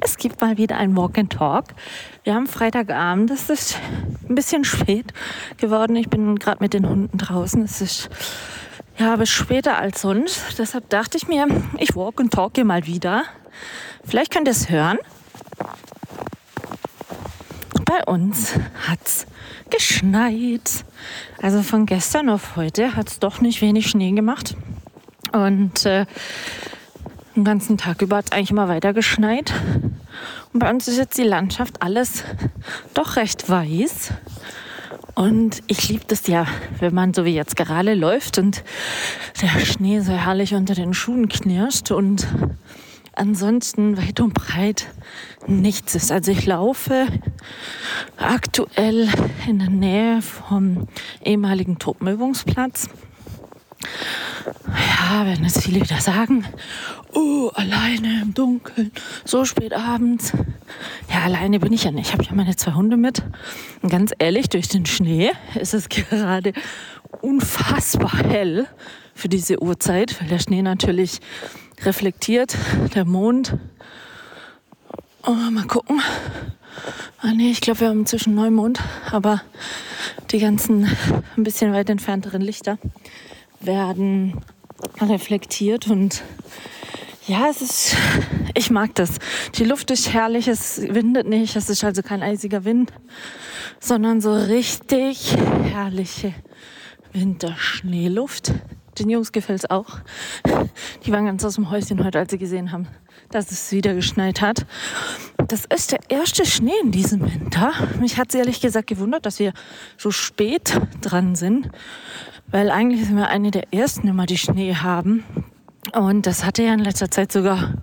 Es gibt mal wieder ein Walk and Talk. Wir haben Freitagabend. Es ist ein bisschen spät geworden. Ich bin gerade mit den Hunden draußen. Es ist ja bis später als sonst. Deshalb dachte ich mir, ich walk and talke mal wieder. Vielleicht könnt ihr es hören. Bei uns hat es geschneit. Also von gestern auf heute hat es doch nicht wenig Schnee gemacht. Und äh, den ganzen Tag über hat es eigentlich immer weiter geschneit. Und bei uns ist jetzt die Landschaft alles doch recht weiß. Und ich liebe das ja, wenn man so wie jetzt gerade läuft und der Schnee so herrlich unter den Schuhen knirscht und ansonsten weit und breit nichts ist. Also ich laufe aktuell in der Nähe vom ehemaligen Truppenübungsplatz. Ja, wenn jetzt viele wieder sagen, oh, alleine im Dunkeln, so spät abends. Ja, alleine bin ich ja nicht. Ich habe ja meine zwei Hunde mit. Und ganz ehrlich, durch den Schnee ist es gerade unfassbar hell für diese Uhrzeit, weil der Schnee natürlich reflektiert, der Mond. Oh, mal gucken. Ah nee, ich glaube, wir haben inzwischen Neumond, aber die ganzen ein bisschen weit entfernteren Lichter werden reflektiert und ja, es ist, ich mag das. Die Luft ist herrlich, es windet nicht, es ist also kein eisiger Wind, sondern so richtig herrliche Winterschneeluft. Den Jungs gefällt es auch. Die waren ganz aus dem Häuschen heute, als sie gesehen haben, dass es wieder geschneit hat. Das ist der erste Schnee in diesem Winter. Mich hat es ehrlich gesagt gewundert, dass wir so spät dran sind, weil eigentlich sind wir eine der ersten immer, die Schnee haben. Und das hatte ja in letzter Zeit sogar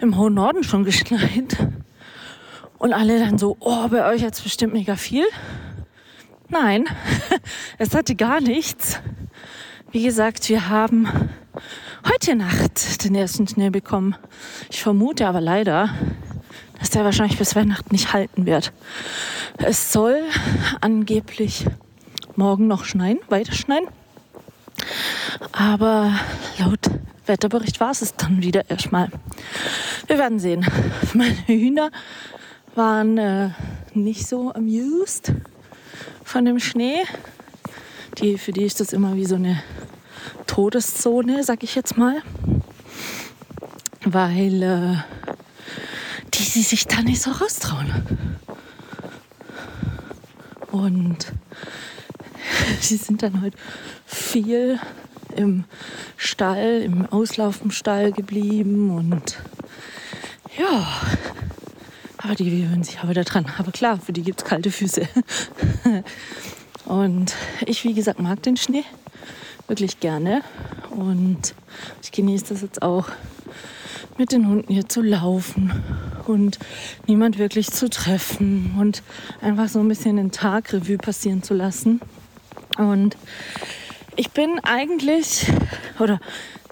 im hohen Norden schon geschneit. Und alle dann so, oh, bei euch jetzt bestimmt mega viel. Nein, es hatte gar nichts. Wie gesagt, wir haben heute Nacht den ersten Schnee bekommen. Ich vermute aber leider, dass der wahrscheinlich bis Weihnachten nicht halten wird. Es soll angeblich morgen noch schneien, weiter schneien. Aber laut Wetterbericht war es dann wieder erstmal. Wir werden sehen. Meine Hühner waren äh, nicht so amused von dem Schnee. Die, für die ist das immer wie so eine Todeszone, sag ich jetzt mal. Weil äh, die, die sich da nicht so raustrauen. Und sie sind dann heute viel im Stall, im Auslauf im Stall geblieben und ja, aber die gewöhnen sich wieder dran. Aber klar, für die gibt es kalte Füße. und ich, wie gesagt, mag den Schnee wirklich gerne und ich genieße das jetzt auch mit den Hunden hier zu laufen und niemand wirklich zu treffen und einfach so ein bisschen den Tag Revue passieren zu lassen. Und ich bin eigentlich oder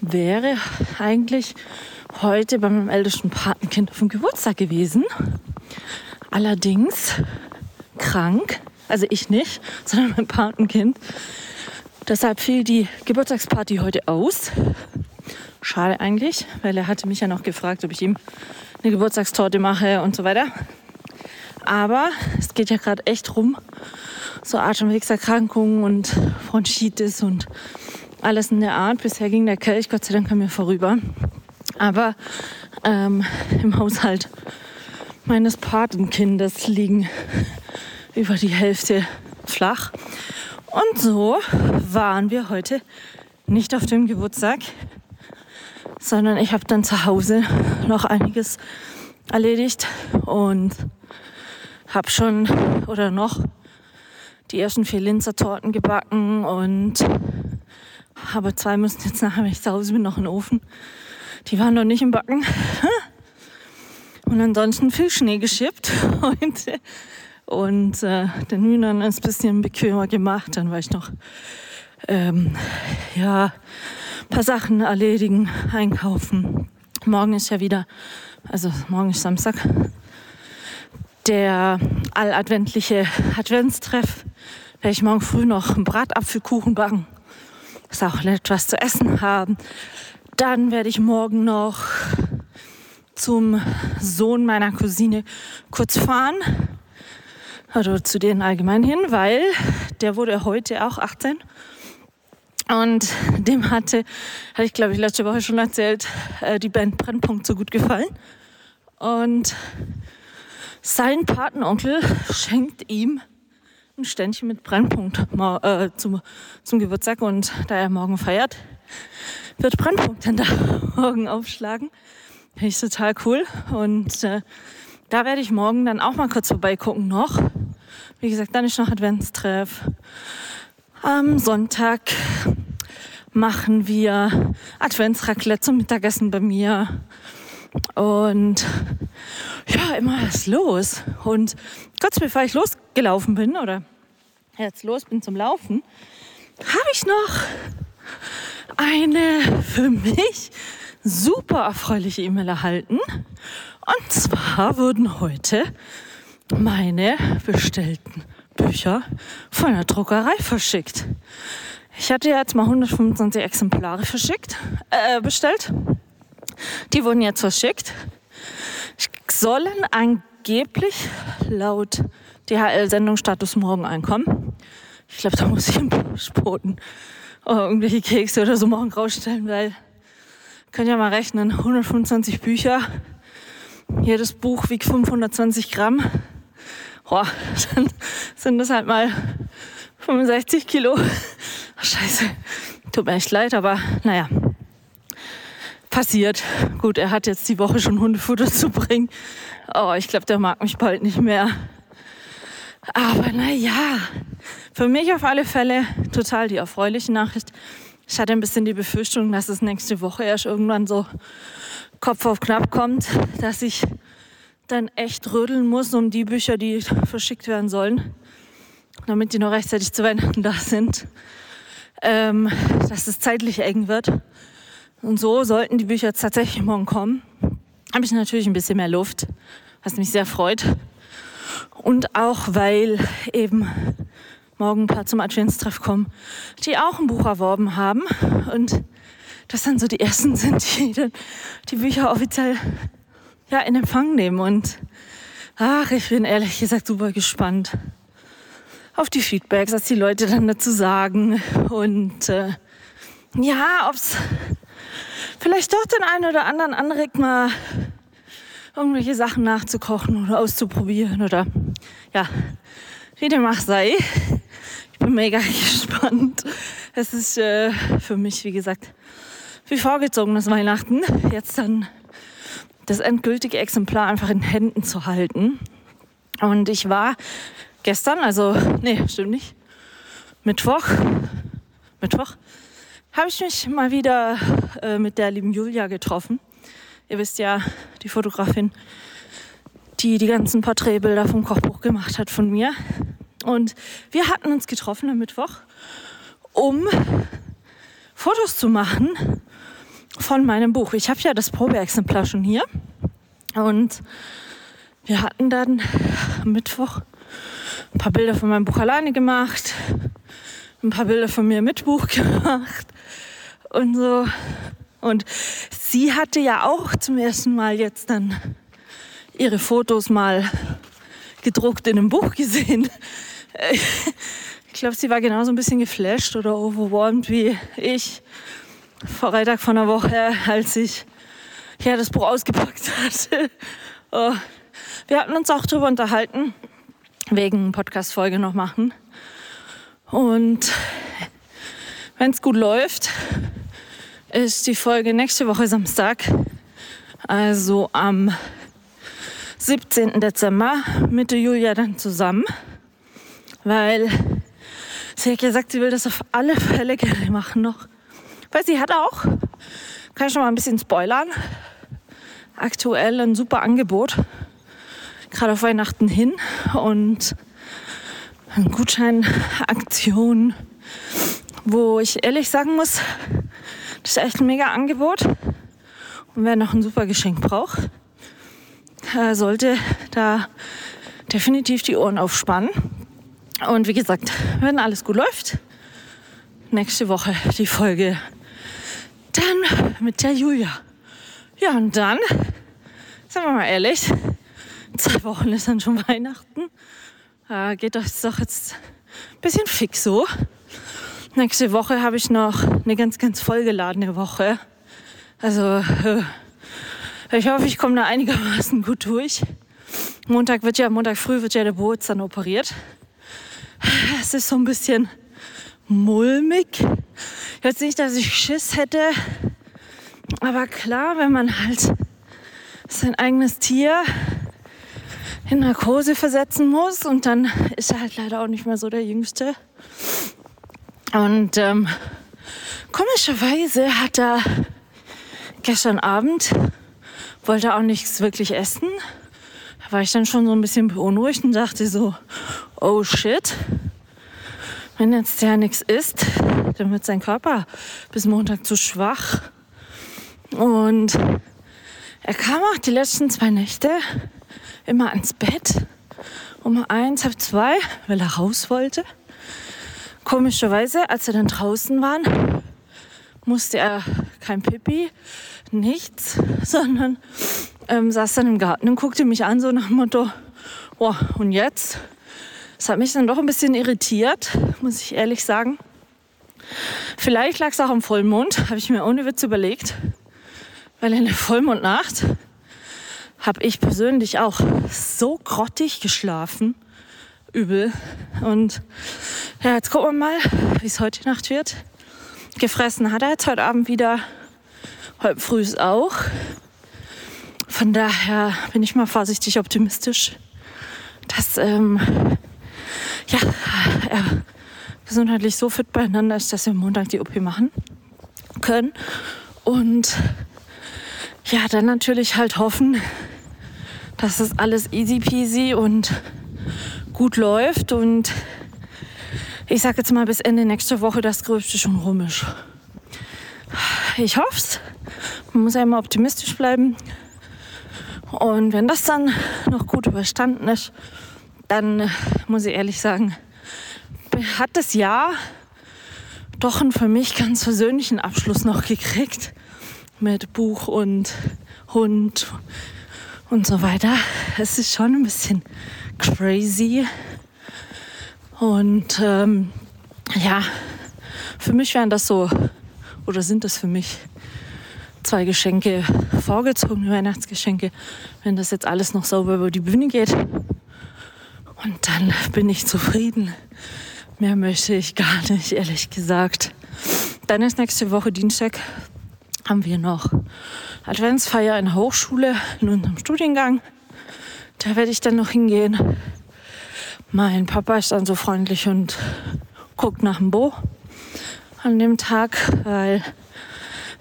wäre eigentlich heute bei meinem ältesten Patenkind auf dem Geburtstag gewesen. Allerdings krank, also ich nicht, sondern mein Patenkind. Deshalb fiel die Geburtstagsparty heute aus. Schade eigentlich, weil er hatte mich ja noch gefragt, ob ich ihm eine Geburtstagstorte mache und so weiter. Aber es geht ja gerade echt rum, so Atemwegserkrankungen und Bronchitis und alles in der Art. Bisher ging der Kelch Gott sei Dank an mir vorüber. Aber ähm, im Haushalt meines Patenkindes liegen über die Hälfte flach. Und so waren wir heute nicht auf dem Geburtstag, sondern ich habe dann zu Hause noch einiges erledigt und habe schon oder noch die ersten vier Linzer Torten gebacken und habe zwei müssen jetzt nachher, wenn ich zu Hause bin, noch in den Ofen. Die waren noch nicht im Backen. Und ansonsten viel Schnee geschippt heute und äh, den Hühnern ein bisschen bequemer gemacht. Dann war ich noch ähm, ja, ein paar Sachen erledigen, einkaufen. Morgen ist ja wieder, also morgen ist Samstag, der alladventliche Adventstreff. Werde ich morgen früh noch einen Bratapfelkuchen backen. Dass auch etwas zu essen haben. Dann werde ich morgen noch zum Sohn meiner Cousine kurz fahren. Also zu denen allgemein hin, weil der wurde heute auch 18. Und dem hatte, hatte ich glaube ich letzte Woche schon erzählt, äh, die Band Brennpunkt so gut gefallen. Und sein Patenonkel schenkt ihm ein Ständchen mit Brennpunkt äh, zum, zum Geburtstag. Und da er morgen feiert, wird Brennpunkt dann da morgen aufschlagen. Finde ich total cool. Und äh, da werde ich morgen dann auch mal kurz vorbeigucken noch. Wie gesagt, dann ist noch Adventstreff. Am Sonntag machen wir Adventsraclette zum Mittagessen bei mir. Und ja, immer was los. Und kurz bevor ich losgelaufen bin oder jetzt los bin zum Laufen, habe ich noch eine für mich super erfreuliche E-Mail erhalten. Und zwar wurden heute meine bestellten Bücher von der Druckerei verschickt. Ich hatte jetzt mal 125 Exemplare verschickt, äh, bestellt. Die wurden jetzt verschickt. Sollen angeblich laut DHL-Sendungsstatus morgen einkommen. Ich glaube, da muss ich im Spoten irgendwelche Kekse oder so morgen rausstellen, weil könnt ihr mal rechnen, 125 Bücher, jedes Buch wiegt 520 Gramm. Boah, dann sind das halt mal 65 Kilo. Scheiße, tut mir echt leid, aber naja, passiert. Gut, er hat jetzt die Woche schon Hundefutter zu bringen. Oh, ich glaube, der mag mich bald nicht mehr. Aber naja, für mich auf alle Fälle total die erfreuliche Nachricht. Ich hatte ein bisschen die Befürchtung, dass es nächste Woche erst irgendwann so Kopf auf knapp kommt, dass ich dann echt rödeln muss um die Bücher, die verschickt werden sollen, damit die noch rechtzeitig zu Weihnachten da sind, ähm, dass es zeitlich eng wird. Und so sollten die Bücher tatsächlich morgen kommen. Habe ich natürlich ein bisschen mehr Luft, was mich sehr freut. Und auch weil eben morgen ein paar zum Adventstreff kommen, die auch ein Buch erworben haben. Und das dann so die ersten sind, die dann die Bücher offiziell ja, in Empfang nehmen. Und ach, ich bin ehrlich gesagt super gespannt auf die Feedbacks, was die Leute dann dazu sagen. Und äh, ja, es vielleicht doch den einen oder anderen anregt, mal irgendwelche Sachen nachzukochen oder auszuprobieren oder ja, wie dem auch sei bin mega gespannt. Es ist äh, für mich, wie gesagt, wie vorgezogenes Weihnachten. Jetzt dann das endgültige Exemplar einfach in Händen zu halten. Und ich war gestern, also, nee, stimmt nicht, Mittwoch, Mittwoch, habe ich mich mal wieder äh, mit der lieben Julia getroffen. Ihr wisst ja, die Fotografin, die die ganzen Porträtbilder vom Kochbuch gemacht hat von mir. Und wir hatten uns getroffen am Mittwoch, um Fotos zu machen von meinem Buch. Ich habe ja das Probeexemplar schon hier. Und wir hatten dann am Mittwoch ein paar Bilder von meinem Buch alleine gemacht, ein paar Bilder von mir mit Buch gemacht und so. Und sie hatte ja auch zum ersten Mal jetzt dann ihre Fotos mal gedruckt in einem Buch gesehen. Ich glaube, sie war genauso ein bisschen geflasht oder overwhelmed wie ich vor Freitag von der Woche, als ich ja, das Buch ausgepackt hatte. Oh. Wir hatten uns auch darüber unterhalten, wegen Podcast-Folge noch machen. Und wenn es gut läuft, ist die Folge nächste Woche Samstag, also am 17. Dezember, mit Julia dann zusammen weil sie hat gesagt, sie will das auf alle Fälle gerne machen noch. Weil sie hat auch, kann ich schon mal ein bisschen spoilern, aktuell ein super Angebot, gerade auf Weihnachten hin und Gutscheinaktion wo ich ehrlich sagen muss, das ist echt ein mega Angebot. Und wer noch ein super Geschenk braucht, äh, sollte da definitiv die Ohren aufspannen. Und wie gesagt, wenn alles gut läuft, nächste Woche die Folge dann mit der Julia. Ja, und dann, sagen wir mal ehrlich, zwei Wochen ist dann schon Weihnachten. Äh, geht das doch jetzt ein bisschen fix so. Nächste Woche habe ich noch eine ganz, ganz vollgeladene Woche. Also äh, ich hoffe, ich komme da einigermaßen gut durch. Montag wird ja, Montag früh wird ja der Boot dann operiert. Es ist so ein bisschen mulmig. Jetzt nicht, dass ich Schiss hätte, aber klar, wenn man halt sein eigenes Tier in Narkose versetzen muss und dann ist er halt leider auch nicht mehr so der Jüngste. Und ähm, komischerweise hat er gestern Abend, wollte auch nichts wirklich essen. Da war ich dann schon so ein bisschen beunruhigt und dachte so, oh shit, wenn jetzt der nichts isst, dann wird sein Körper bis Montag zu schwach. Und er kam auch die letzten zwei Nächte immer ans Bett um eins, halb zwei, weil er raus wollte. Komischerweise, als wir dann draußen waren, musste er kein Pipi, nichts, sondern ähm, saß dann im Garten und guckte mich an, so nach dem Motto, oh, und jetzt? Das hat mich dann doch ein bisschen irritiert, muss ich ehrlich sagen. Vielleicht lag es auch am Vollmond, habe ich mir ohne Witz überlegt. Weil in der Vollmondnacht habe ich persönlich auch so grottig geschlafen. Übel. Und ja, jetzt gucken wir mal, wie es heute Nacht wird. Gefressen hat er jetzt heute Abend wieder. Heute früh ist auch. Von daher bin ich mal vorsichtig optimistisch, dass ähm, ja, er gesundheitlich so fit beieinander ist, dass wir Montag die OP machen können. Und ja, dann natürlich halt hoffen, dass das alles easy peasy und gut läuft. Und ich sage jetzt mal bis Ende nächster Woche das Größte schon rum ist. Ich hoffe es. Man muss ja immer optimistisch bleiben. Und wenn das dann noch gut überstanden ist, dann muss ich ehrlich sagen, hat das Jahr doch einen für mich ganz persönlichen Abschluss noch gekriegt mit Buch und Hund und so weiter. Es ist schon ein bisschen crazy. Und ähm, ja, für mich wären das so, oder sind das für mich zwei Geschenke, vorgezogene Weihnachtsgeschenke, wenn das jetzt alles noch sauber über die Bühne geht. Und dann bin ich zufrieden. Mehr möchte ich gar nicht, ehrlich gesagt. Dann ist nächste Woche Dienstag, haben wir noch Adventsfeier in der Hochschule in unserem Studiengang. Da werde ich dann noch hingehen. Mein Papa ist dann so freundlich und guckt nach dem Bo an dem Tag, weil,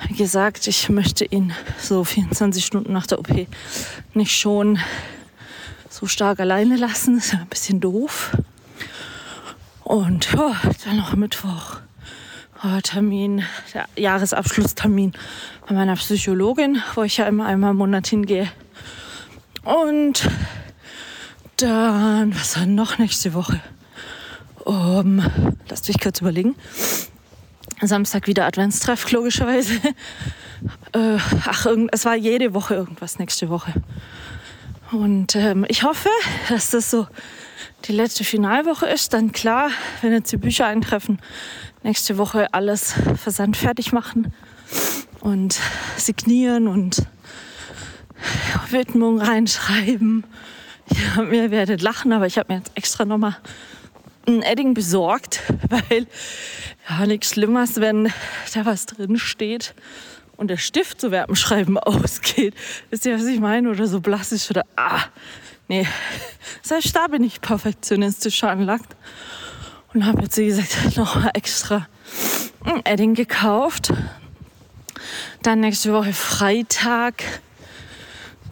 wie gesagt, ich möchte ihn so 24 Stunden nach der OP nicht schon so stark alleine lassen. Das ist ein bisschen doof. Und ja, dann noch Mittwoch. Oh, Termin, der Jahresabschlusstermin bei meiner Psychologin, wo ich ja immer einmal im Monat hingehe. Und dann, was war noch nächste Woche? Um, lasst mich kurz überlegen. Samstag wieder Adventstreff, logischerweise. Äh, ach, es war jede Woche irgendwas nächste Woche. Und ähm, ich hoffe, dass das so die letzte Finalwoche ist. Dann klar, wenn jetzt die Bücher eintreffen, nächste Woche alles versandfertig machen und signieren und Widmung reinschreiben. Ja, ihr werdet lachen, aber ich habe mir jetzt extra nochmal ein Edding besorgt, weil ja nichts Schlimmeres, wenn da was drin steht und der Stift zu Werbenschreiben ausgeht. Wisst ihr, was ich meine? Oder so blass ist oder ah, nee. Selbst da bin ich perfektionistisch anlagt und habe jetzt, wie gesagt, noch extra ein Edding gekauft. Dann nächste Woche Freitag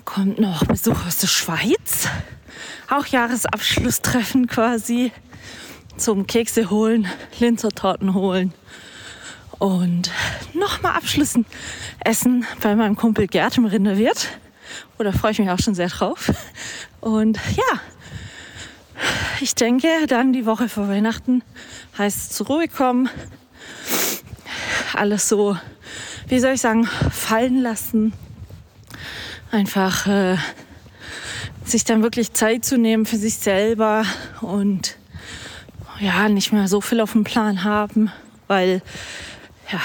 kommt noch Besuch aus der Schweiz. Auch Jahresabschlusstreffen quasi. zum Kekse holen, Linzertorten holen und nochmal abschließen essen bei meinem Kumpel Gerd im Rinderwirt. Oder freue ich mich auch schon sehr drauf. Und ja, ich denke, dann die Woche vor Weihnachten heißt zur Ruhe kommen, alles so, wie soll ich sagen, fallen lassen. Einfach äh, sich dann wirklich Zeit zu nehmen für sich selber und ja, nicht mehr so viel auf dem Plan haben, weil ja,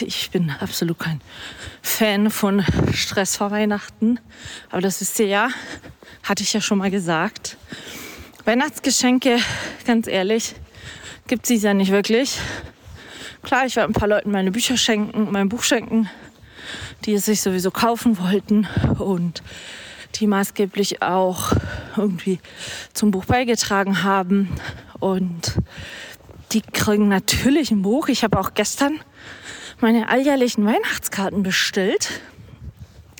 ich bin absolut kein Fan von Stress vor Weihnachten. Aber das wisst ihr ja, hatte ich ja schon mal gesagt. Weihnachtsgeschenke, ganz ehrlich, gibt es ja nicht wirklich. Klar, ich werde ein paar Leuten meine Bücher schenken, mein Buch schenken, die es sich sowieso kaufen wollten und die maßgeblich auch irgendwie zum Buch beigetragen haben. Und die kriegen natürlich ein Buch. Ich habe auch gestern meine alljährlichen Weihnachtskarten bestellt.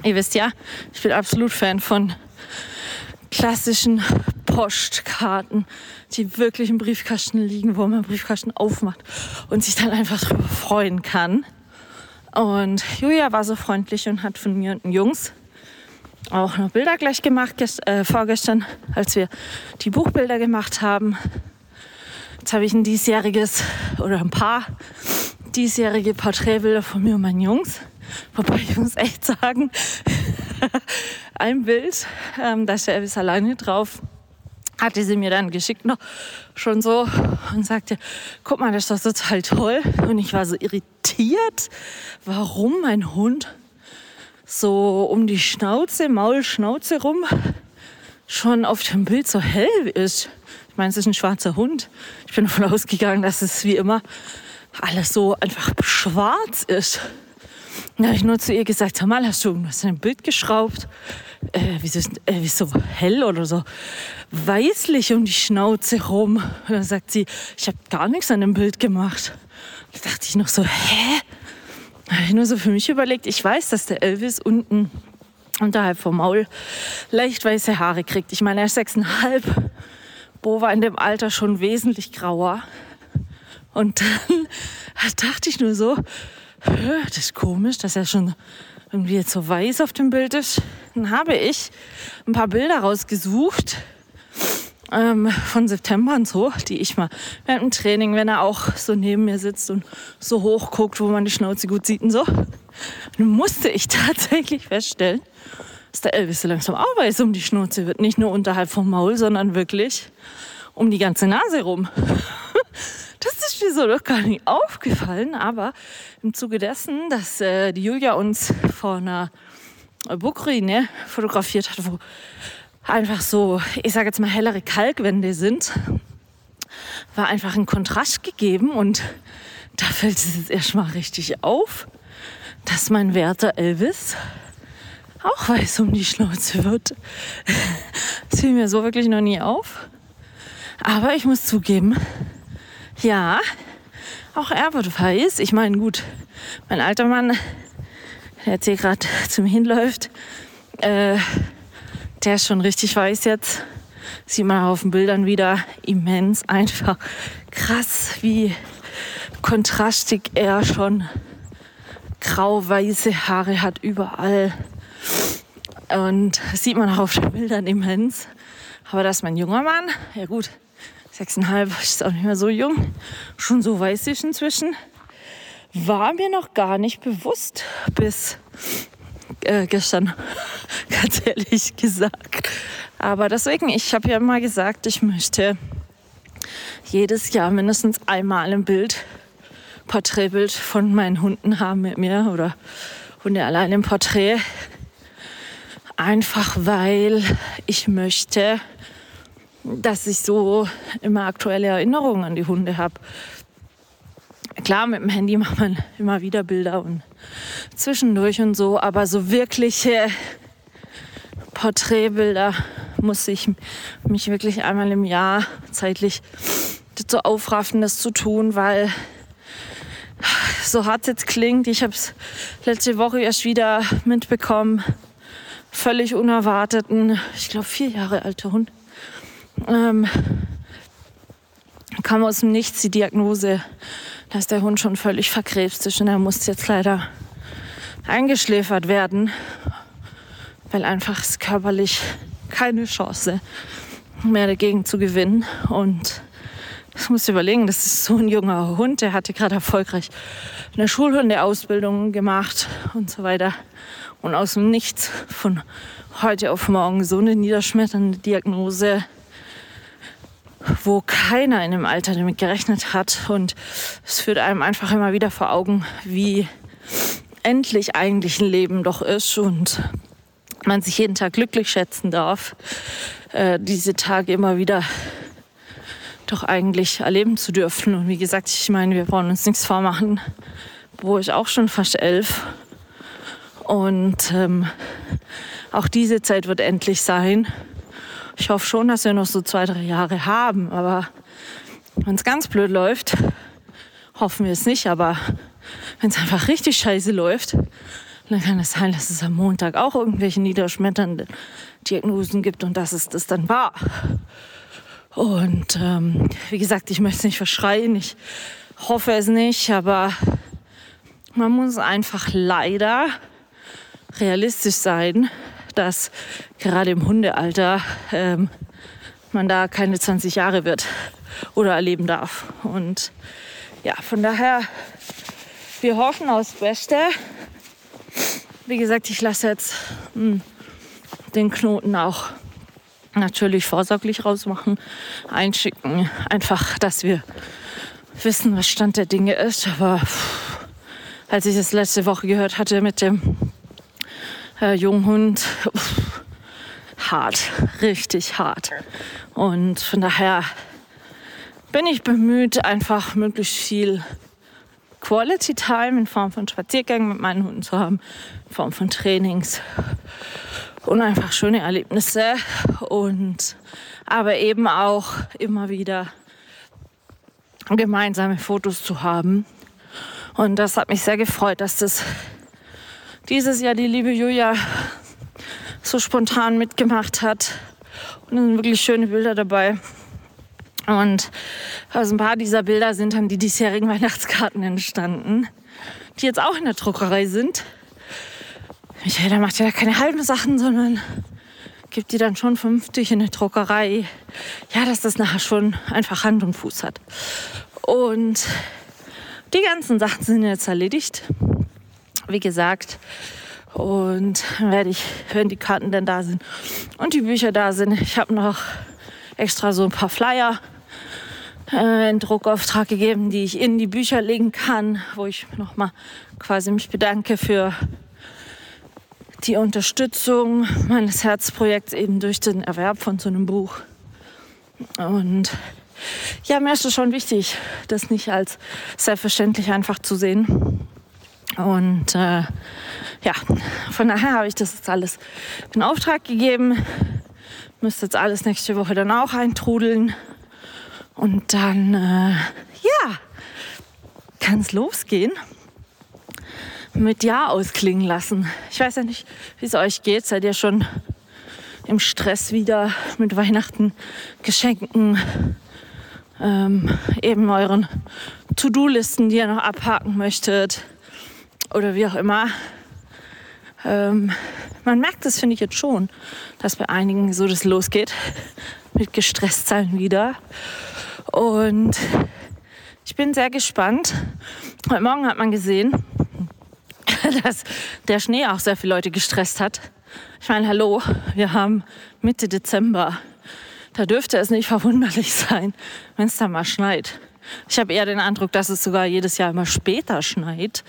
Ihr wisst ja, ich bin absolut Fan von klassischen Postkarten, die wirklich im Briefkasten liegen, wo man Briefkasten aufmacht und sich dann einfach darüber freuen kann. Und Julia war so freundlich und hat von mir und den Jungs auch noch Bilder gleich gemacht, äh, vorgestern, als wir die Buchbilder gemacht haben. Jetzt habe ich ein diesjähriges oder ein paar diesjährige Porträtbilder von mir und meinen Jungs. Wobei ich muss echt sagen, ein Bild, ähm, da ist der Elvis alleine drauf, hatte sie mir dann geschickt noch schon so und sagte, guck mal, das ist doch total toll. Und ich war so irritiert, warum mein Hund so um die Schnauze, Maulschnauze rum schon auf dem Bild so hell ist. Ich meine, es ist ein schwarzer Hund. Ich bin davon ausgegangen, dass es wie immer alles so einfach schwarz ist. Da habe ich nur zu ihr gesagt, sag mal, hast du irgendwas in ein Bild geschraubt? Äh, wieso, ist, äh, wieso hell oder so weißlich um die Schnauze rum? Und dann sagt sie, ich habe gar nichts an dem Bild gemacht. Da dachte ich noch so, hä? Habe ich nur so für mich überlegt, ich weiß, dass der Elvis unten unterhalb vom Maul leicht weiße Haare kriegt. Ich meine, er ist sechseinhalb. Bo war in dem Alter schon wesentlich grauer. Und dann dachte ich nur so, das ist komisch, dass er schon irgendwie jetzt so weiß auf dem Bild ist. Dann habe ich ein paar Bilder rausgesucht ähm, von September und so, die ich mal während dem Training, wenn er auch so neben mir sitzt und so hoch guckt, wo man die Schnauze gut sieht und so. dann musste ich tatsächlich feststellen, dass der Elvis so langsam auch weiß um die Schnauze wird. Nicht nur unterhalb vom Maul, sondern wirklich um die ganze Nase rum. Ist mir so doch gar nicht aufgefallen, aber im Zuge dessen, dass äh, die Julia uns vor einer Burgruine fotografiert hat, wo einfach so, ich sage jetzt mal, hellere Kalkwände sind, war einfach ein Kontrast gegeben und da fällt es jetzt erstmal richtig auf, dass mein werter Elvis auch weiß um die Schnauze wird. Das fiel mir so wirklich noch nie auf. Aber ich muss zugeben, ja, auch er wird weiß. Ich meine, gut, mein alter Mann, der jetzt hier gerade zu mir hinläuft, äh, der ist schon richtig weiß jetzt. Sieht man auf den Bildern wieder immens einfach krass, wie kontrastig er schon grau-weiße Haare hat überall. Und sieht man auch auf den Bildern immens. Aber das ist mein junger Mann. Ja gut, Sechseinhalb ist auch nicht mehr so jung. Schon so weiß ich inzwischen. War mir noch gar nicht bewusst bis äh, gestern, ganz ehrlich gesagt. Aber deswegen, ich habe ja immer gesagt, ich möchte jedes Jahr mindestens einmal ein Bild, Porträtbild von meinen Hunden haben mit mir oder Hunde allein im Porträt. Einfach weil ich möchte, dass ich so immer aktuelle Erinnerungen an die Hunde habe. Klar, mit dem Handy macht man immer wieder Bilder und zwischendurch und so, aber so wirkliche Porträtbilder muss ich mich wirklich einmal im Jahr zeitlich dazu aufraffen, das zu tun, weil so hart es jetzt klingt, ich habe es letzte Woche erst wieder mitbekommen, völlig unerwarteten, ich glaube vier Jahre alter Hund, ähm, kam aus dem Nichts die Diagnose, dass der Hund schon völlig verkrebst ist und er muss jetzt leider eingeschläfert werden, weil einfach es körperlich keine Chance mehr dagegen zu gewinnen. Und ich muss überlegen, das ist so ein junger Hund, der hatte gerade erfolgreich eine Schulhundeausbildung gemacht und so weiter. Und aus dem Nichts von heute auf morgen so eine niederschmetternde Diagnose, wo keiner in dem Alter damit gerechnet hat. Und es führt einem einfach immer wieder vor Augen, wie endlich eigentlich ein Leben doch ist und man sich jeden Tag glücklich schätzen darf, äh, diese Tage immer wieder doch eigentlich erleben zu dürfen. Und wie gesagt, ich meine, wir brauchen uns nichts vormachen, wo ich auch schon fast elf. Und ähm, auch diese Zeit wird endlich sein. Ich hoffe schon, dass wir noch so zwei, drei Jahre haben. Aber wenn es ganz blöd läuft, hoffen wir es nicht. Aber wenn es einfach richtig scheiße läuft, dann kann es sein, dass es am Montag auch irgendwelche niederschmetternden Diagnosen gibt und dass es das dann war. Und ähm, wie gesagt, ich möchte es nicht verschreien, ich hoffe es nicht, aber man muss einfach leider realistisch sein, dass gerade im Hundealter ähm, man da keine 20 Jahre wird oder erleben darf. Und ja, von daher wir hoffen aufs Beste. Wie gesagt, ich lasse jetzt mh, hm, den Knoten auch natürlich vorsorglich rausmachen, einschicken. Einfach, dass wir wissen, was Stand der Dinge ist. Aber pff, als ich das letzte Woche gehört hatte mit dem äh, Junghund, pff, hart, richtig hart. Und von daher bin ich bemüht, einfach möglichst viel Quality Time in Form von Spaziergängen mit meinen Hunden zu haben, in Form von Trainings und einfach schöne Erlebnisse und aber eben auch immer wieder gemeinsame Fotos zu haben. Und das hat mich sehr gefreut, dass das dieses Jahr die liebe Julia so spontan mitgemacht hat. Und es sind wirklich schöne Bilder dabei. Und aus ein paar dieser Bilder sind dann die diesjährigen Weihnachtskarten entstanden, die jetzt auch in der Druckerei sind. Michaela macht ja keine halben Sachen, sondern gibt die dann schon vernünftig in der Druckerei. Ja, dass das nachher schon einfach Hand und Fuß hat. Und die ganzen Sachen sind jetzt erledigt. Wie gesagt, und werde ich, wenn die Karten denn da sind und die Bücher da sind, ich habe noch extra so ein paar Flyer äh, einen Druckauftrag gegeben, die ich in die Bücher legen kann, wo ich nochmal quasi mich bedanke für die Unterstützung meines Herzprojekts eben durch den Erwerb von so einem Buch. Und ja, mir ist es schon wichtig, das nicht als selbstverständlich einfach zu sehen. Und äh, ja, von daher habe ich das jetzt alles in Auftrag gegeben. Müsste jetzt alles nächste Woche dann auch eintrudeln. Und dann, äh, ja, kann es losgehen. Mit Ja ausklingen lassen. Ich weiß ja nicht, wie es euch geht. Seid ihr schon im Stress wieder mit Weihnachten, Geschenken, ähm, eben euren To-Do-Listen, die ihr noch abhaken möchtet oder wie auch immer. Ähm, man merkt das, finde ich jetzt schon, dass bei einigen so das losgeht mit gestresst sein wieder. Und ich bin sehr gespannt. Heute Morgen hat man gesehen, dass der Schnee auch sehr viele Leute gestresst hat. Ich meine, hallo, wir haben Mitte Dezember. Da dürfte es nicht verwunderlich sein, wenn es da mal schneit. Ich habe eher den Eindruck, dass es sogar jedes Jahr immer später schneit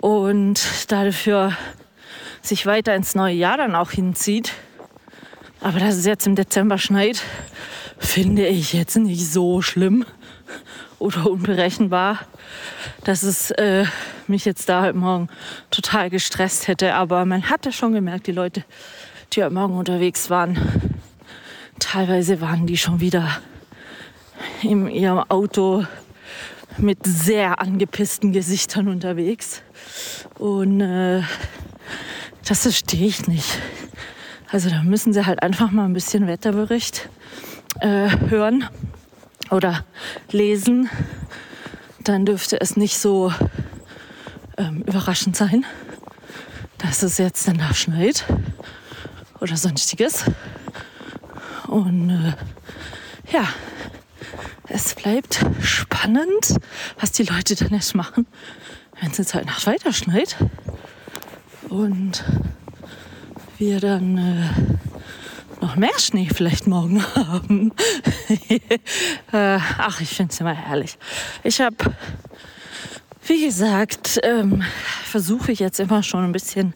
und dafür sich weiter ins neue Jahr dann auch hinzieht. Aber dass es jetzt im Dezember schneit, finde ich jetzt nicht so schlimm oder unberechenbar, dass es äh, mich jetzt da heute Morgen total gestresst hätte. Aber man hatte schon gemerkt, die Leute, die heute Morgen unterwegs waren, teilweise waren die schon wieder in ihrem Auto mit sehr angepissten Gesichtern unterwegs. Und äh, das verstehe ich nicht. Also da müssen sie halt einfach mal ein bisschen Wetterbericht äh, hören oder lesen, dann dürfte es nicht so ähm, überraschend sein, dass es jetzt dann da schneit oder sonstiges. Und äh, ja, es bleibt spannend, was die Leute dann erst machen, wenn es jetzt heute Nacht weiter schneit. Und wir dann äh, noch mehr Schnee vielleicht morgen haben. äh, ach, ich finde es immer herrlich. Ich habe, wie gesagt, ähm, versuche ich jetzt immer schon ein bisschen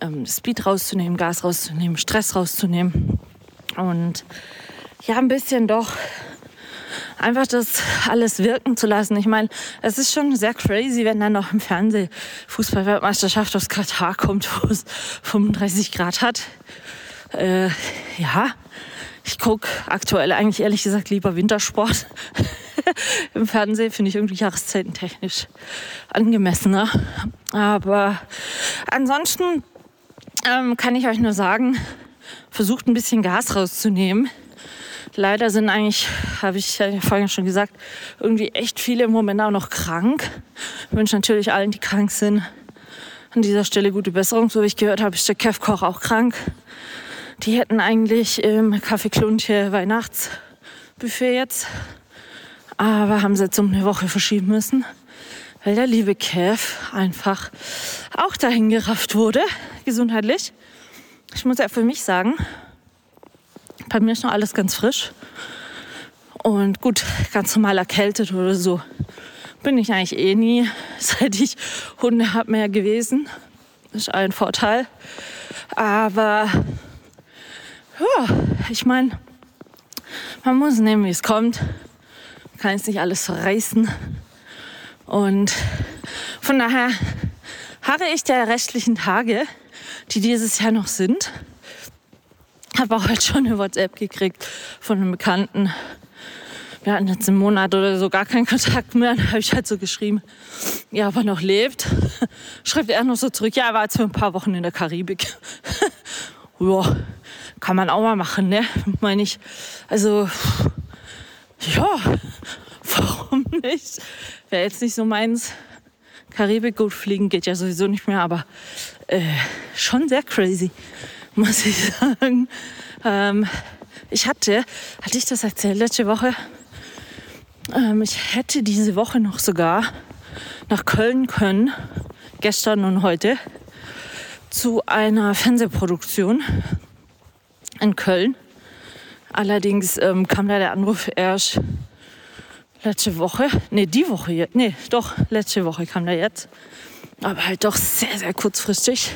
ähm, Speed rauszunehmen, Gas rauszunehmen, Stress rauszunehmen. Und ja, ein bisschen doch einfach das alles wirken zu lassen. Ich meine, es ist schon sehr crazy, wenn dann noch im Fernsehen Fußballweltmeisterschaft aus Katar kommt, wo es 35 Grad hat. Äh, ja, ich gucke aktuell eigentlich ehrlich gesagt lieber Wintersport. Im Fernsehen finde ich irgendwie jahreszeitentechnisch angemessener. Aber ansonsten ähm, kann ich euch nur sagen, versucht ein bisschen Gas rauszunehmen. Leider sind eigentlich, habe ich ja vorhin schon gesagt, irgendwie echt viele im Moment auch noch krank. Ich wünsche natürlich allen, die krank sind, an dieser Stelle gute Besserung. So wie ich gehört habe, ist der Kev Koch auch krank. Die hätten eigentlich im Café Kluntje Weihnachtsbuffet jetzt, aber haben sie jetzt um eine Woche verschieben müssen, weil der liebe Kev einfach auch dahin gerafft wurde, gesundheitlich. Ich muss ja für mich sagen, bei mir ist noch alles ganz frisch. Und gut, ganz normal erkältet oder so bin ich eigentlich eh nie, seit ich Hunde habe, mehr gewesen. Ist ein Vorteil. Aber ja, ich meine, man muss nehmen, wie es kommt. Man kann jetzt nicht alles verreißen. Und von daher harre ich der restlichen Tage, die dieses Jahr noch sind. Habe auch heute schon eine WhatsApp gekriegt von einem Bekannten. Wir hatten jetzt einen Monat oder so gar keinen Kontakt mehr. Da habe ich halt so geschrieben, ja, aber noch lebt. Schreibt er noch so zurück, ja, er war jetzt für ein paar Wochen in der Karibik. ja, kann man auch mal machen, ne? Meine ich. Also, ja, warum nicht? Wäre jetzt nicht so meins. Karibik gut fliegen geht ja sowieso nicht mehr, aber äh, schon sehr crazy, muss ich sagen. Ähm, ich hatte, hatte ich das erzählt letzte Woche? Ähm, ich hätte diese Woche noch sogar nach Köln können, gestern und heute, zu einer Fernsehproduktion in Köln. Allerdings ähm, kam da der Anruf erst letzte Woche. Ne, die Woche jetzt. Ne, doch, letzte Woche kam der jetzt. Aber halt doch sehr, sehr kurzfristig.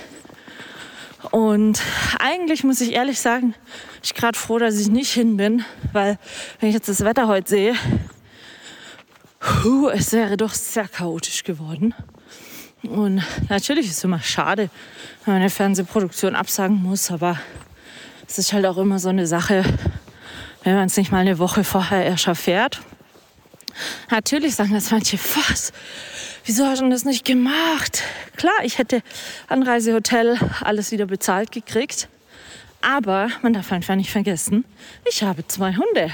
Und eigentlich muss ich ehrlich sagen, ich gerade froh, dass ich nicht hin bin, weil wenn ich jetzt das Wetter heute sehe, puh, es wäre doch sehr chaotisch geworden. Und natürlich ist es immer schade, wenn man eine Fernsehproduktion absagen muss, aber es ist halt auch immer so eine Sache, wenn man es nicht mal eine Woche vorher erst erfährt. Natürlich sagen das manche, was? Wieso hast du das nicht gemacht? Klar, ich hätte Anreisehotel alles wieder bezahlt gekriegt. Aber man darf einfach nicht vergessen, ich habe zwei Hunde.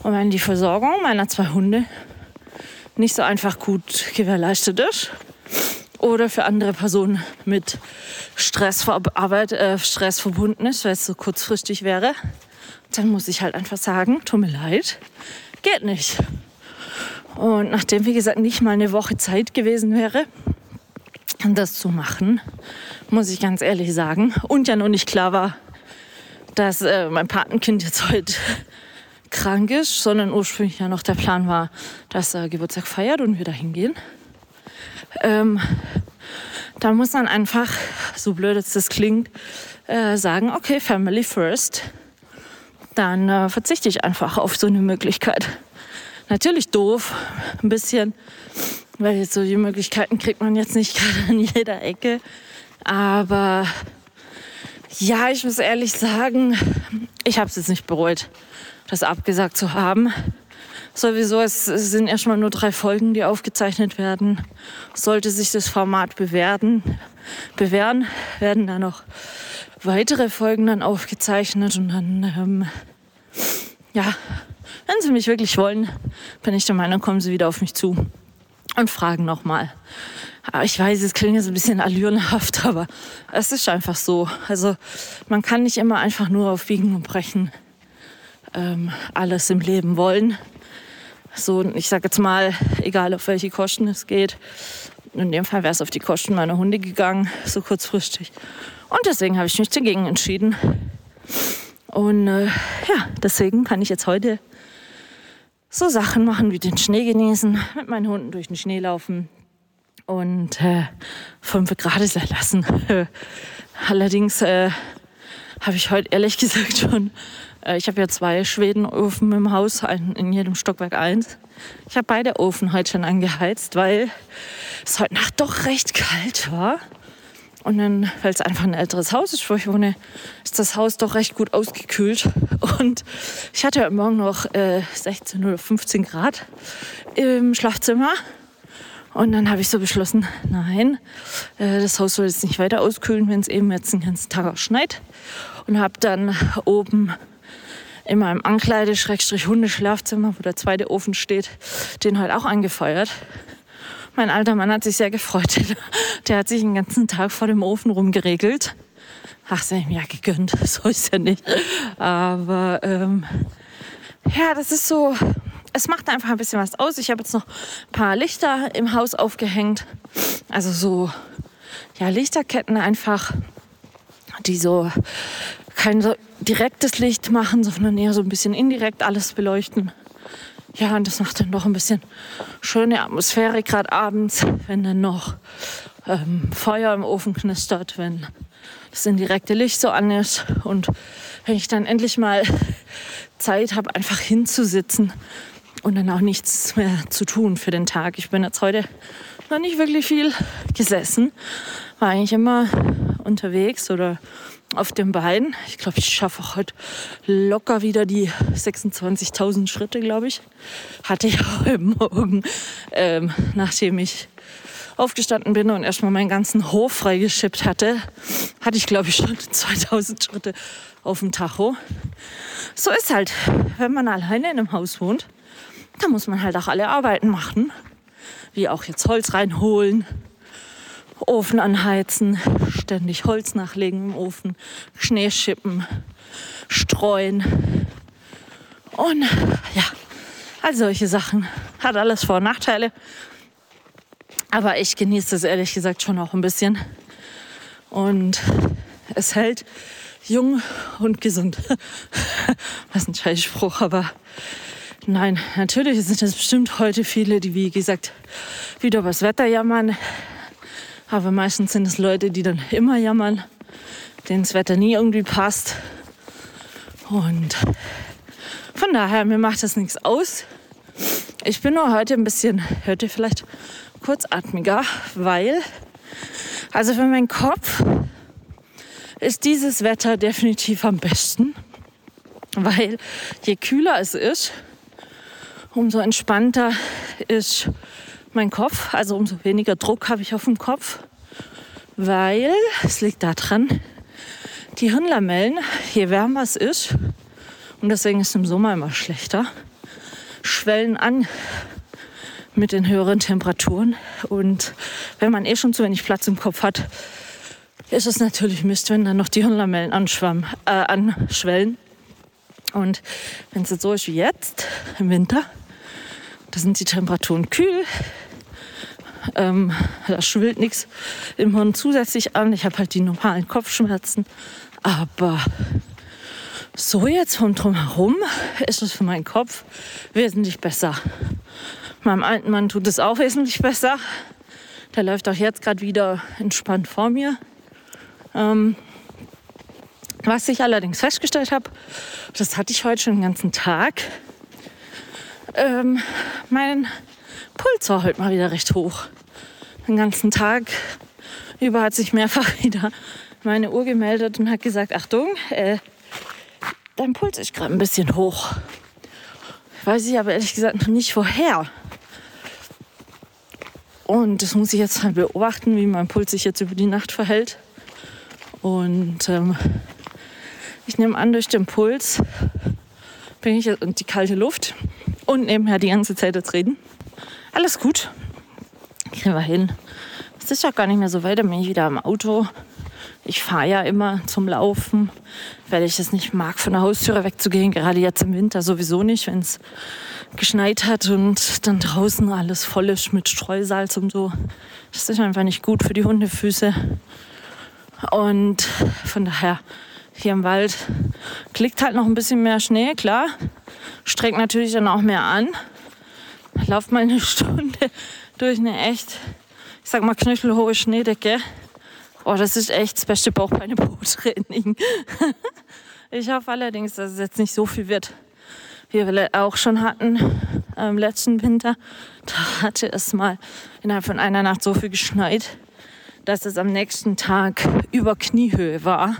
Und wenn die Versorgung meiner zwei Hunde nicht so einfach gut gewährleistet ist, oder für andere Personen mit Stress, Arbeit, äh, Stress verbunden ist, weil es so kurzfristig wäre, dann muss ich halt einfach sagen, tut mir leid, geht nicht. Und nachdem, wie gesagt, nicht mal eine Woche Zeit gewesen wäre, das zu machen, muss ich ganz ehrlich sagen, und ja noch nicht klar war, dass äh, mein Patenkind jetzt heute krank ist, sondern ursprünglich ja noch der Plan war, dass er Geburtstag feiert und wir da hingehen ähm, da muss man einfach, so blöd es das klingt, äh, sagen, okay, Family first. Dann äh, verzichte ich einfach auf so eine Möglichkeit. Natürlich doof, ein bisschen, weil jetzt so die Möglichkeiten kriegt man jetzt nicht gerade an jeder Ecke. Aber ja, ich muss ehrlich sagen, ich habe es jetzt nicht bereut, das abgesagt zu haben sowieso, es sind erstmal nur drei Folgen, die aufgezeichnet werden. Sollte sich das Format bewerten, bewähren, werden da noch weitere Folgen dann aufgezeichnet und dann, ähm, ja, Wenn sie mich wirklich wollen, bin ich der Meinung, kommen sie wieder auf mich zu und fragen nochmal. Aber ich weiß, es klingt jetzt ein bisschen allürenhaft, aber es ist einfach so. Also man kann nicht immer einfach nur auf Biegen und Brechen ähm, alles im Leben wollen. So, ich sage jetzt mal, egal auf welche Kosten es geht. In dem Fall wäre es auf die Kosten meiner Hunde gegangen, so kurzfristig. Und deswegen habe ich mich dagegen entschieden. Und äh, ja, deswegen kann ich jetzt heute so Sachen machen wie den Schnee genießen, mit meinen Hunden durch den Schnee laufen und äh, fünf Grad sein lassen. Allerdings äh, habe ich heute ehrlich gesagt schon, äh, ich habe ja zwei Schwedenöfen im Haus, einen in jedem Stockwerk eins. Ich habe beide Ofen heute schon angeheizt, weil es heute Nacht doch recht kalt war. Und dann, weil es einfach ein älteres Haus ist, wo ich wohne, ist das Haus doch recht gut ausgekühlt. Und ich hatte heute Morgen noch äh, 16 oder 15 Grad im Schlafzimmer. Und dann habe ich so beschlossen, nein, äh, das Haus soll jetzt nicht weiter auskühlen, wenn es eben jetzt den ganzen Tag auch schneit. Und habe dann oben in meinem Ankleide-Hundeschlafzimmer, wo der zweite Ofen steht, den halt auch angefeuert. Mein alter Mann hat sich sehr gefreut. Der hat sich den ganzen Tag vor dem Ofen rumgeregelt. Ach, sei mir ja gegönnt. So ist ja nicht. Aber ähm, ja, das ist so. Es macht einfach ein bisschen was aus. Ich habe jetzt noch ein paar Lichter im Haus aufgehängt. Also so, ja, Lichterketten einfach, die so kein so direktes Licht machen, sondern eher so ein bisschen indirekt alles beleuchten. Ja, und das macht dann doch ein bisschen schöne Atmosphäre, gerade abends, wenn dann noch ähm, Feuer im Ofen knistert, wenn das indirekte Licht so an ist und wenn ich dann endlich mal Zeit habe, einfach hinzusitzen und dann auch nichts mehr zu tun für den Tag. Ich bin jetzt heute noch nicht wirklich viel gesessen, war eigentlich immer unterwegs oder auf den Beinen. Ich glaube, ich schaffe auch heute locker wieder die 26.000 Schritte, glaube ich. Hatte ich heute Morgen, ähm, nachdem ich aufgestanden bin und erstmal meinen ganzen Hof freigeschippt hatte, hatte ich, glaube ich, schon 2000 Schritte auf dem Tacho. So ist halt, wenn man alleine in einem Haus wohnt, da muss man halt auch alle Arbeiten machen. Wie auch jetzt Holz reinholen, Ofen anheizen, ständig Holz nachlegen im Ofen, Schnee schippen, streuen. Und ja, all solche Sachen. Hat alles Vor- und Nachteile. Aber ich genieße es ehrlich gesagt schon auch ein bisschen. Und es hält jung und gesund. Was ein Scheißspruch, aber nein, natürlich sind es bestimmt heute viele, die wie gesagt wieder über das Wetter jammern. Aber meistens sind es Leute, die dann immer jammern, denen das Wetter nie irgendwie passt. Und von daher, mir macht das nichts aus. Ich bin nur heute ein bisschen, hört ihr vielleicht, kurzatmiger, weil, also für meinen Kopf ist dieses Wetter definitiv am besten, weil je kühler es ist, umso entspannter ist mein Kopf, also umso weniger Druck habe ich auf dem Kopf, weil es liegt daran, die Hirnlamellen, je wärmer es ist, und deswegen ist es im Sommer immer schlechter, schwellen an mit den höheren Temperaturen. Und wenn man eh schon zu wenig Platz im Kopf hat, ist es natürlich Mist, wenn dann noch die Hirnlamellen äh, anschwellen. Und wenn es jetzt so ist wie jetzt im Winter, da sind die Temperaturen kühl. Ähm, da schwillt nichts im Hirn zusätzlich an. Ich habe halt die normalen Kopfschmerzen. Aber so jetzt von drumherum ist es für meinen Kopf wesentlich besser. Meinem alten Mann tut es auch wesentlich besser. Der läuft auch jetzt gerade wieder entspannt vor mir. Ähm, was ich allerdings festgestellt habe, das hatte ich heute schon den ganzen Tag, ähm, mein Puls war heute mal wieder recht hoch. Den ganzen Tag über hat sich mehrfach wieder meine Uhr gemeldet und hat gesagt, Achtung, äh, dein Puls ist gerade ein bisschen hoch. Weiß ich aber ehrlich gesagt noch nicht woher. Und das muss ich jetzt halt beobachten, wie mein Puls sich jetzt über die Nacht verhält. Und ähm, ich nehme an, durch den Puls bin ich und die kalte Luft und nebenher die ganze Zeit jetzt reden. Alles gut. Kriegen wir hin. Es ist ja gar nicht mehr so weit, dann bin ich wieder im Auto. Ich fahre ja immer zum Laufen, weil ich es nicht mag, von der Haustüre wegzugehen. Gerade jetzt im Winter sowieso nicht, wenn es geschneit hat und dann draußen alles voll ist mit Streusalz und so. Das ist einfach nicht gut für die Hundefüße. Und von daher hier im Wald klickt halt noch ein bisschen mehr Schnee, klar. Streckt natürlich dann auch mehr an. Lauft mal eine Stunde durch eine echt, ich sag mal, knöchelhohe Schneedecke. Oh, das ist echt das beste Bauchbeine-Po-Training. ich hoffe allerdings, dass es jetzt nicht so viel wird, wie wir auch schon hatten im letzten Winter. Da hatte es mal innerhalb von einer Nacht so viel geschneit, dass es am nächsten Tag über Kniehöhe war.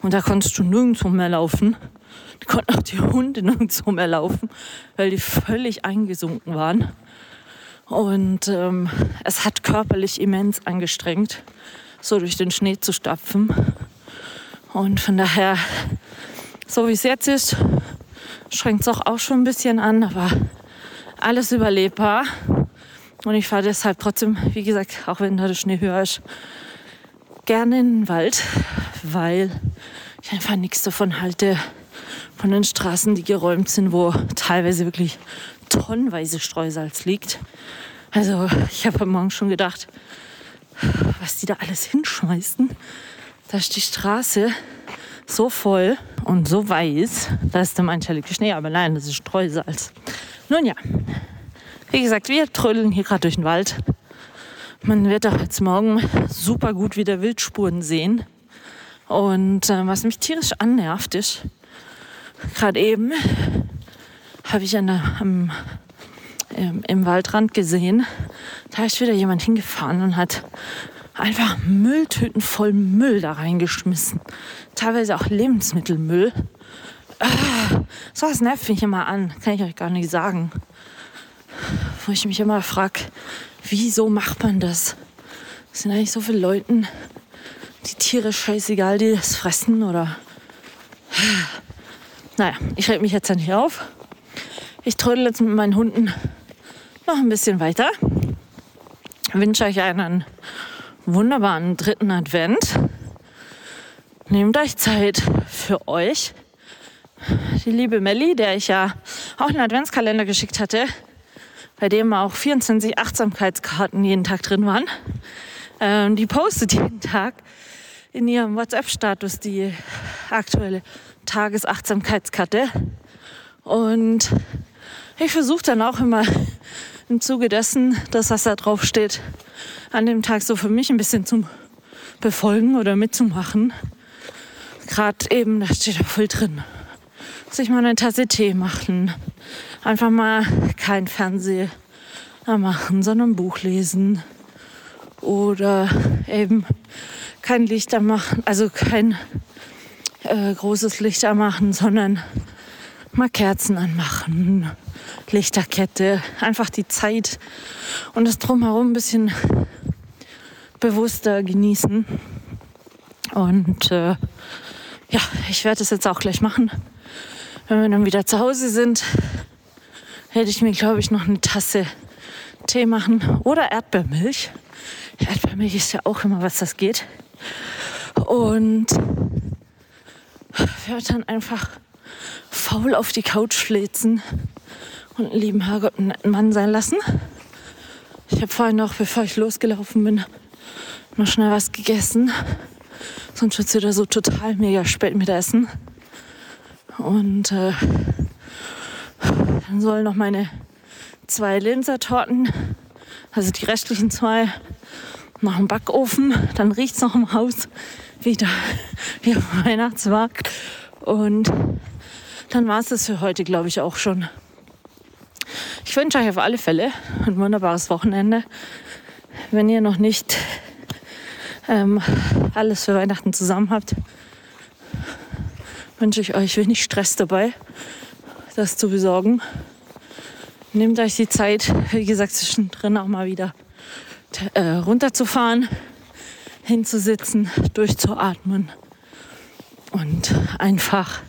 Und da konntest du nirgendwo mehr laufen. Da konnten auch die Hunde nirgendwo mehr laufen, weil die völlig eingesunken waren. Und ähm, es hat körperlich immens angestrengt, so durch den Schnee zu stapfen. Und von daher, so wie es jetzt ist, schränkt es auch, auch schon ein bisschen an, aber alles überlebbar. Und ich fahre deshalb trotzdem, wie gesagt, auch wenn da der Schnee höher ist, gerne in den Wald, weil ich einfach nichts davon halte, von den Straßen, die geräumt sind, wo teilweise wirklich tonnenweise Streusalz liegt. Also ich habe am Morgen schon gedacht, was die da alles hinschmeißen. Da ist die Straße so voll und so weiß, da ist der mancherliche Schnee, aber nein, das ist Streusalz. Nun ja, wie gesagt, wir trödeln hier gerade durch den Wald. Man wird auch jetzt morgen super gut wieder Wildspuren sehen. Und äh, was mich tierisch annervt ist, gerade eben habe ich an der, am, ähm, im Waldrand gesehen, da ist wieder jemand hingefahren und hat einfach Mülltüten voll Müll da reingeschmissen. Teilweise auch Lebensmittelmüll. Ah, so was nervt mich immer an, kann ich euch gar nicht sagen. Wo ich mich immer frage, Wieso macht man das? Es sind eigentlich so viele Leute, die Tiere scheißegal, die das fressen oder. Naja, ich rede mich jetzt ja nicht auf. Ich trödel jetzt mit meinen Hunden noch ein bisschen weiter. Ich wünsche euch einen wunderbaren dritten Advent. Nehmt euch Zeit für euch. Die liebe Melli, der ich ja auch einen Adventskalender geschickt hatte, bei dem auch 24 Achtsamkeitskarten jeden Tag drin waren. Ähm, die postet jeden Tag in ihrem WhatsApp-Status die aktuelle Tagesachtsamkeitskarte. Und ich versuche dann auch immer im Zuge dessen, dass was da drauf steht, an dem Tag so für mich ein bisschen zu befolgen oder mitzumachen. Gerade eben, da steht da voll drin. Sich mal eine Tasse Tee machen, einfach mal kein Fernseher machen, sondern Buch lesen oder eben kein Lichter machen, also kein äh, großes Lichter machen, sondern mal Kerzen anmachen, Lichterkette, einfach die Zeit und das drumherum ein bisschen bewusster genießen. Und äh, ja, ich werde es jetzt auch gleich machen. Wenn wir dann wieder zu Hause sind, hätte ich mir, glaube ich, noch eine Tasse Tee machen oder Erdbeermilch. Erdbeermilch ist ja auch immer was, das geht. Und werde dann einfach faul auf die Couch flitzen und einen lieben Herrgott einen netten Mann sein lassen. Ich habe vorhin noch, bevor ich losgelaufen bin, noch schnell was gegessen. Sonst wird es wieder so total mega spät mit Essen. Und äh, dann sollen noch meine zwei Linsertorten, also die restlichen zwei, nach dem Backofen. Dann riecht es noch im Haus wieder wie am Weihnachtsmarkt. Und dann war es das für heute, glaube ich, auch schon. Ich wünsche euch auf alle Fälle ein wunderbares Wochenende. Wenn ihr noch nicht ähm, alles für Weihnachten zusammen habt, wünsche ich euch wenig Stress dabei, das zu besorgen. Nehmt euch die Zeit, wie gesagt, zwischendrin auch mal wieder äh, runterzufahren, hinzusitzen, durchzuatmen und einfach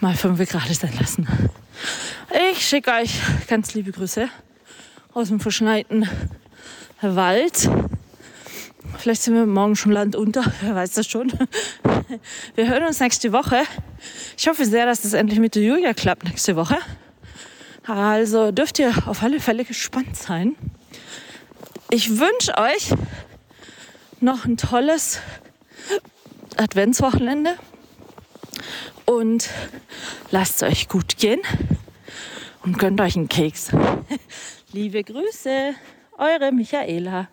mal fünf Grad sein lassen. Ich schicke euch ganz liebe Grüße aus dem verschneiten Wald. Vielleicht sind wir morgen schon landunter, wer weiß das schon. Wir hören uns nächste Woche. Ich hoffe sehr, dass das endlich mit der Julia klappt nächste Woche. Also dürft ihr auf alle Fälle gespannt sein. Ich wünsche euch noch ein tolles Adventswochenende und lasst es euch gut gehen und gönnt euch einen Keks. Liebe Grüße, eure Michaela.